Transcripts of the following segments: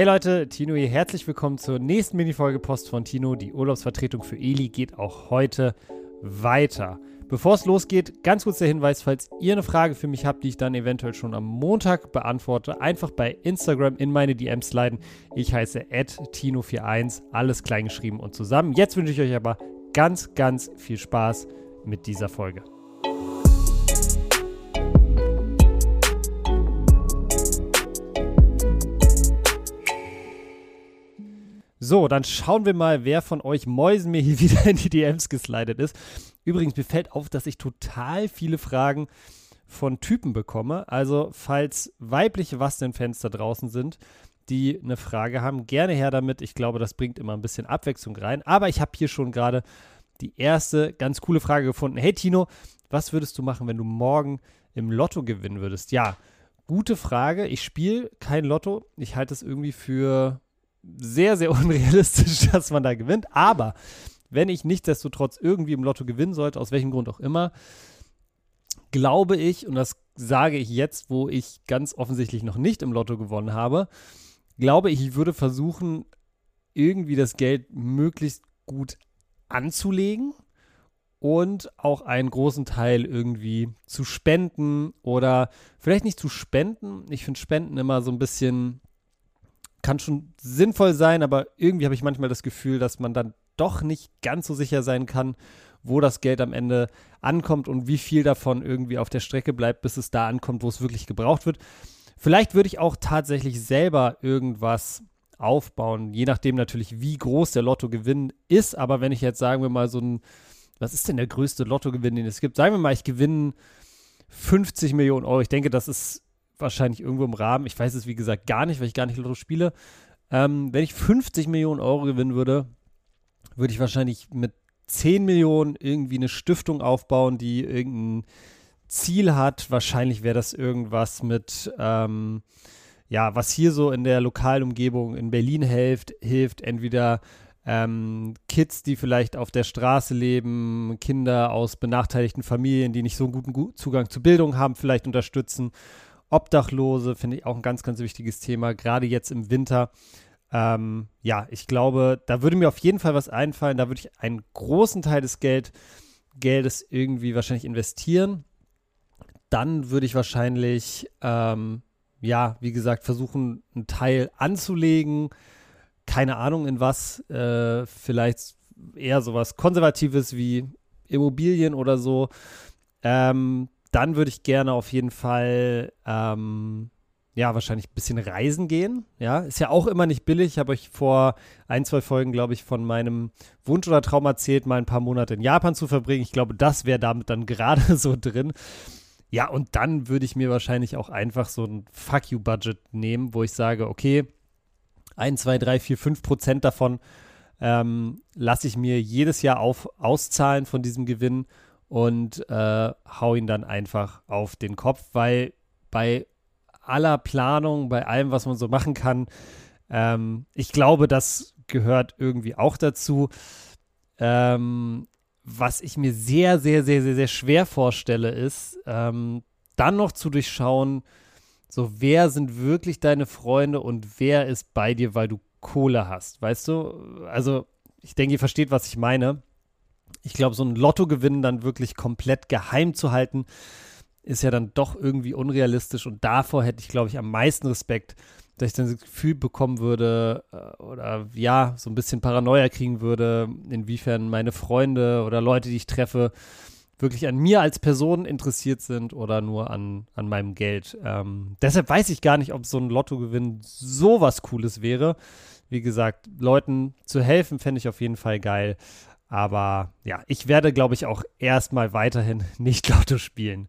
Hey Leute, Tino hier. Herzlich willkommen zur nächsten Minifolge Post von Tino. Die Urlaubsvertretung für Eli geht auch heute weiter. Bevor es losgeht, ganz kurz der Hinweis, falls ihr eine Frage für mich habt, die ich dann eventuell schon am Montag beantworte, einfach bei Instagram in meine DMs leiten. Ich heiße Tino41, alles klein geschrieben und zusammen. Jetzt wünsche ich euch aber ganz, ganz viel Spaß mit dieser Folge. So, dann schauen wir mal, wer von euch Mäusen mir hier wieder in die DMs geslidet ist. Übrigens, mir fällt auf, dass ich total viele Fragen von Typen bekomme. Also, falls weibliche Was denn Fans da draußen sind, die eine Frage haben, gerne her damit. Ich glaube, das bringt immer ein bisschen Abwechslung rein. Aber ich habe hier schon gerade die erste ganz coole Frage gefunden. Hey Tino, was würdest du machen, wenn du morgen im Lotto gewinnen würdest? Ja, gute Frage. Ich spiele kein Lotto. Ich halte es irgendwie für sehr, sehr unrealistisch, dass man da gewinnt. Aber wenn ich nichtsdestotrotz irgendwie im Lotto gewinnen sollte, aus welchem Grund auch immer, glaube ich, und das sage ich jetzt, wo ich ganz offensichtlich noch nicht im Lotto gewonnen habe, glaube ich, ich würde versuchen, irgendwie das Geld möglichst gut anzulegen und auch einen großen Teil irgendwie zu spenden oder vielleicht nicht zu spenden. Ich finde Spenden immer so ein bisschen kann schon sinnvoll sein, aber irgendwie habe ich manchmal das Gefühl, dass man dann doch nicht ganz so sicher sein kann, wo das Geld am Ende ankommt und wie viel davon irgendwie auf der Strecke bleibt, bis es da ankommt, wo es wirklich gebraucht wird. Vielleicht würde ich auch tatsächlich selber irgendwas aufbauen, je nachdem natürlich, wie groß der Lottogewinn ist. Aber wenn ich jetzt, sagen wir mal, so ein, was ist denn der größte Lottogewinn, den es gibt? Sagen wir mal, ich gewinne 50 Millionen Euro. Ich denke, das ist wahrscheinlich irgendwo im Rahmen. Ich weiß es, wie gesagt, gar nicht, weil ich gar nicht Lotto spiele. Ähm, wenn ich 50 Millionen Euro gewinnen würde, würde ich wahrscheinlich mit 10 Millionen irgendwie eine Stiftung aufbauen, die irgendein Ziel hat. Wahrscheinlich wäre das irgendwas mit, ähm, ja, was hier so in der lokalen Umgebung in Berlin hilft, hilft entweder ähm, Kids, die vielleicht auf der Straße leben, Kinder aus benachteiligten Familien, die nicht so einen guten Zugang zu Bildung haben, vielleicht unterstützen Obdachlose finde ich auch ein ganz, ganz wichtiges Thema, gerade jetzt im Winter. Ähm, ja, ich glaube, da würde mir auf jeden Fall was einfallen. Da würde ich einen großen Teil des Geld, Geldes irgendwie wahrscheinlich investieren. Dann würde ich wahrscheinlich, ähm, ja, wie gesagt, versuchen, einen Teil anzulegen. Keine Ahnung in was. Äh, vielleicht eher sowas Konservatives wie Immobilien oder so. Ähm, dann würde ich gerne auf jeden Fall, ähm, ja, wahrscheinlich ein bisschen reisen gehen. Ja, ist ja auch immer nicht billig. Ich habe euch vor ein, zwei Folgen, glaube ich, von meinem Wunsch oder Traum erzählt, mal ein paar Monate in Japan zu verbringen. Ich glaube, das wäre damit dann gerade so drin. Ja, und dann würde ich mir wahrscheinlich auch einfach so ein Fuck You-Budget nehmen, wo ich sage, okay, 1, 2, 3, 4, 5 Prozent davon ähm, lasse ich mir jedes Jahr auf, auszahlen von diesem Gewinn und äh, hau ihn dann einfach auf den Kopf, weil bei aller Planung, bei allem, was man so machen kann, ähm, ich glaube, das gehört irgendwie auch dazu. Ähm, was ich mir sehr, sehr, sehr, sehr, sehr schwer vorstelle, ist, ähm, dann noch zu durchschauen, so wer sind wirklich deine Freunde und wer ist bei dir, weil du Kohle hast, weißt du? Also, ich denke, ihr versteht, was ich meine ich glaube, so ein Lottogewinn dann wirklich komplett geheim zu halten, ist ja dann doch irgendwie unrealistisch. Und davor hätte ich, glaube ich, am meisten Respekt, dass ich dann das Gefühl bekommen würde äh, oder ja, so ein bisschen Paranoia kriegen würde, inwiefern meine Freunde oder Leute, die ich treffe, wirklich an mir als Person interessiert sind oder nur an, an meinem Geld. Ähm, deshalb weiß ich gar nicht, ob so ein Lottogewinn so was Cooles wäre. Wie gesagt, Leuten zu helfen, fände ich auf jeden Fall geil. Aber ja, ich werde, glaube ich, auch erstmal weiterhin nicht Lotto spielen.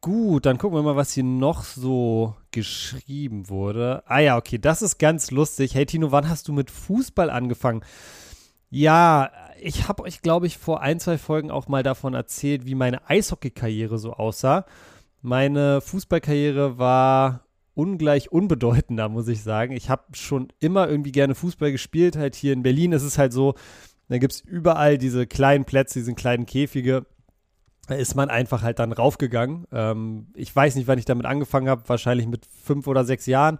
Gut, dann gucken wir mal, was hier noch so geschrieben wurde. Ah ja, okay, das ist ganz lustig. Hey Tino, wann hast du mit Fußball angefangen? Ja, ich habe euch, glaube ich, vor ein, zwei Folgen auch mal davon erzählt, wie meine Eishockey-Karriere so aussah. Meine Fußballkarriere war ungleich unbedeutender, muss ich sagen. Ich habe schon immer irgendwie gerne Fußball gespielt. Halt hier in Berlin ist es halt so, da gibt es überall diese kleinen Plätze, diese kleinen Käfige. Da ist man einfach halt dann raufgegangen. Ähm, ich weiß nicht, wann ich damit angefangen habe, wahrscheinlich mit fünf oder sechs Jahren.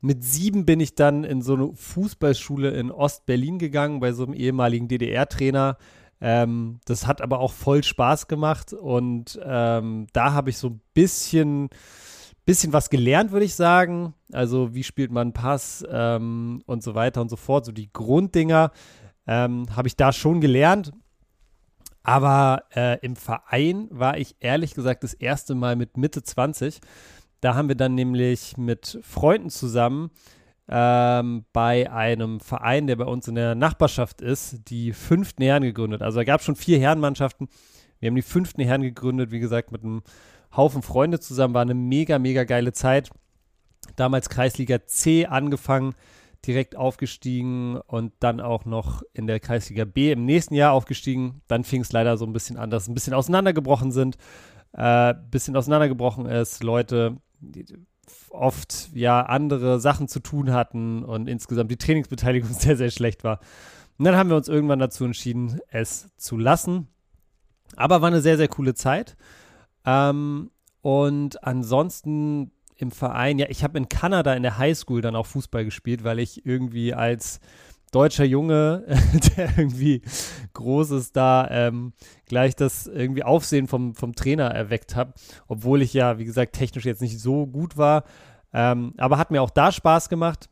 Mit sieben bin ich dann in so eine Fußballschule in Ostberlin gegangen, bei so einem ehemaligen DDR-Trainer. Ähm, das hat aber auch voll Spaß gemacht und ähm, da habe ich so ein bisschen, bisschen was gelernt, würde ich sagen. Also wie spielt man Pass ähm, und so weiter und so fort. So die Grunddinger ähm, habe ich da schon gelernt. Aber äh, im Verein war ich ehrlich gesagt das erste Mal mit Mitte 20. Da haben wir dann nämlich mit Freunden zusammen ähm, bei einem Verein, der bei uns in der Nachbarschaft ist, die fünften Herren gegründet. Also da gab es schon vier Herrenmannschaften. Wir haben die fünften Herren gegründet, wie gesagt, mit einem Haufen Freunde zusammen. War eine mega, mega geile Zeit. Damals Kreisliga C angefangen direkt aufgestiegen und dann auch noch in der Kreisliga B im nächsten Jahr aufgestiegen. Dann fing es leider so ein bisschen an, dass ein bisschen auseinandergebrochen sind, äh, bisschen auseinandergebrochen ist, Leute die oft ja andere Sachen zu tun hatten und insgesamt die Trainingsbeteiligung sehr, sehr schlecht war. Und dann haben wir uns irgendwann dazu entschieden, es zu lassen. Aber war eine sehr, sehr coole Zeit. Ähm, und ansonsten im Verein, ja, ich habe in Kanada in der Highschool dann auch Fußball gespielt, weil ich irgendwie als deutscher Junge, der irgendwie Großes da ähm, gleich das irgendwie Aufsehen vom, vom Trainer erweckt habe, obwohl ich ja, wie gesagt, technisch jetzt nicht so gut war. Ähm, aber hat mir auch da Spaß gemacht.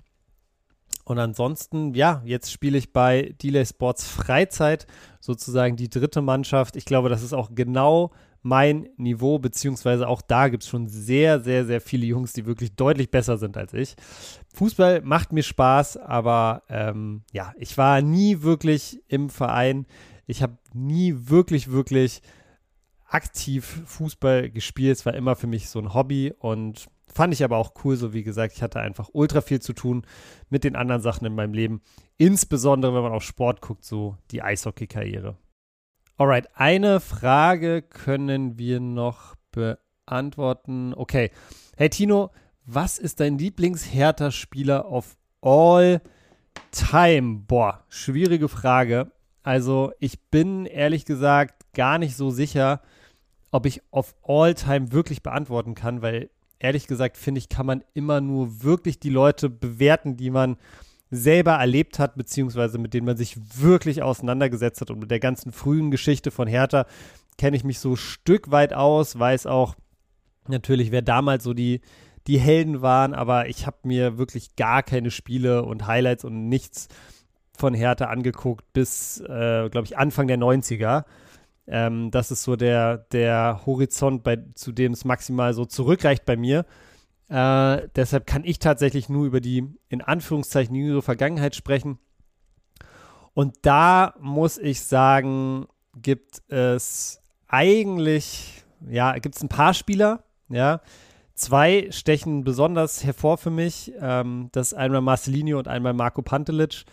Und ansonsten, ja, jetzt spiele ich bei Delay Sports Freizeit, sozusagen die dritte Mannschaft. Ich glaube, das ist auch genau mein Niveau, beziehungsweise auch da gibt es schon sehr, sehr, sehr viele Jungs, die wirklich deutlich besser sind als ich. Fußball macht mir Spaß, aber ähm, ja, ich war nie wirklich im Verein. Ich habe nie wirklich, wirklich aktiv Fußball gespielt. Es war immer für mich so ein Hobby und fand ich aber auch cool, so wie gesagt, ich hatte einfach ultra viel zu tun mit den anderen Sachen in meinem Leben. Insbesondere, wenn man auf Sport guckt, so die Eishockey-Karriere. Alright, eine Frage können wir noch beantworten. Okay. Hey Tino, was ist dein Lieblings-Hertha-Spieler of all time? Boah, schwierige Frage. Also, ich bin ehrlich gesagt gar nicht so sicher, ob ich of all time wirklich beantworten kann, weil ehrlich gesagt finde ich, kann man immer nur wirklich die Leute bewerten, die man selber erlebt hat, beziehungsweise mit denen man sich wirklich auseinandergesetzt hat. Und mit der ganzen frühen Geschichte von Hertha kenne ich mich so Stück weit aus, weiß auch natürlich, wer damals so die, die Helden waren, aber ich habe mir wirklich gar keine Spiele und Highlights und nichts von Hertha angeguckt bis, äh, glaube ich, Anfang der 90er. Ähm, das ist so der, der Horizont, bei, zu dem es maximal so zurückreicht bei mir. Äh, deshalb kann ich tatsächlich nur über die in Anführungszeichen jüngere Vergangenheit sprechen. Und da muss ich sagen, gibt es eigentlich, ja, gibt es ein paar Spieler, ja. Zwei stechen besonders hervor für mich. Ähm, das ist einmal Marcelinho und einmal Marco Pantelic.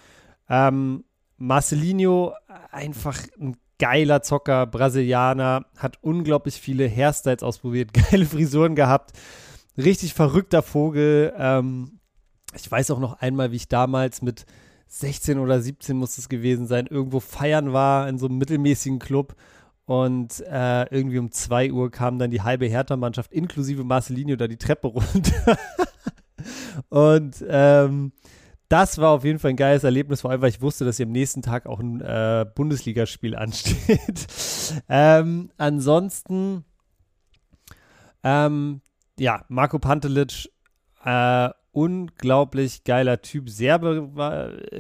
Ähm, Marcelinho, einfach ein geiler Zocker, Brasilianer, hat unglaublich viele Hairstyles ausprobiert, geile Frisuren gehabt richtig verrückter Vogel. Ähm, ich weiß auch noch einmal, wie ich damals mit 16 oder 17 muss es gewesen sein, irgendwo feiern war in so einem mittelmäßigen Club. Und äh, irgendwie um 2 Uhr kam dann die halbe Hertha-Mannschaft inklusive Marcelinho da die Treppe runter. und ähm, das war auf jeden Fall ein geiles Erlebnis, vor allem weil ich wusste, dass hier am nächsten Tag auch ein äh, Bundesligaspiel ansteht. ähm, ansonsten ähm, ja, Marco Pantelic, äh, unglaublich geiler Typ, Serbe,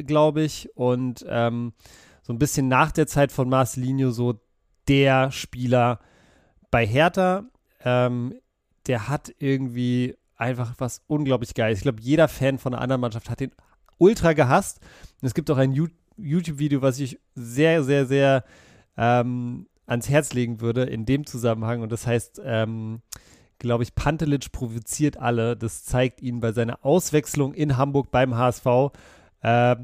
glaube ich, und ähm, so ein bisschen nach der Zeit von Marcelinho so der Spieler bei Hertha. Ähm, der hat irgendwie einfach was unglaublich Geiles. Ich glaube, jeder Fan von einer anderen Mannschaft hat den ultra gehasst. Und es gibt auch ein YouTube-Video, was ich sehr, sehr, sehr ähm, ans Herz legen würde in dem Zusammenhang. Und das heißt, ähm, glaube ich, Pantelic provoziert alle. Das zeigt ihn bei seiner Auswechslung in Hamburg beim HSV. Äh,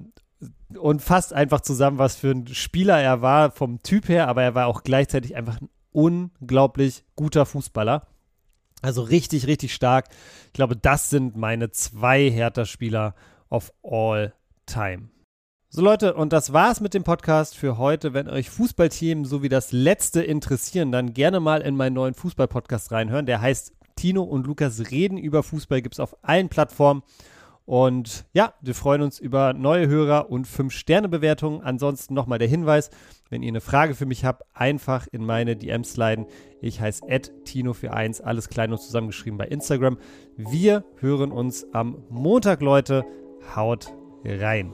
und fasst einfach zusammen, was für ein Spieler er war vom Typ her, aber er war auch gleichzeitig einfach ein unglaublich guter Fußballer. Also richtig, richtig stark. Ich glaube, das sind meine zwei Hertha-Spieler of all time. So Leute, und das war's mit dem Podcast für heute. Wenn euch Fußballthemen sowie das letzte interessieren, dann gerne mal in meinen neuen Fußball-Podcast reinhören. Der heißt Tino und Lukas reden über Fußball, gibt's auf allen Plattformen. Und ja, wir freuen uns über neue Hörer und 5-Sterne-Bewertungen. Ansonsten nochmal der Hinweis, wenn ihr eine Frage für mich habt, einfach in meine DMs sliden. Ich heiße Tino41, alles klein und zusammengeschrieben bei Instagram. Wir hören uns am Montag, Leute. Haut rein.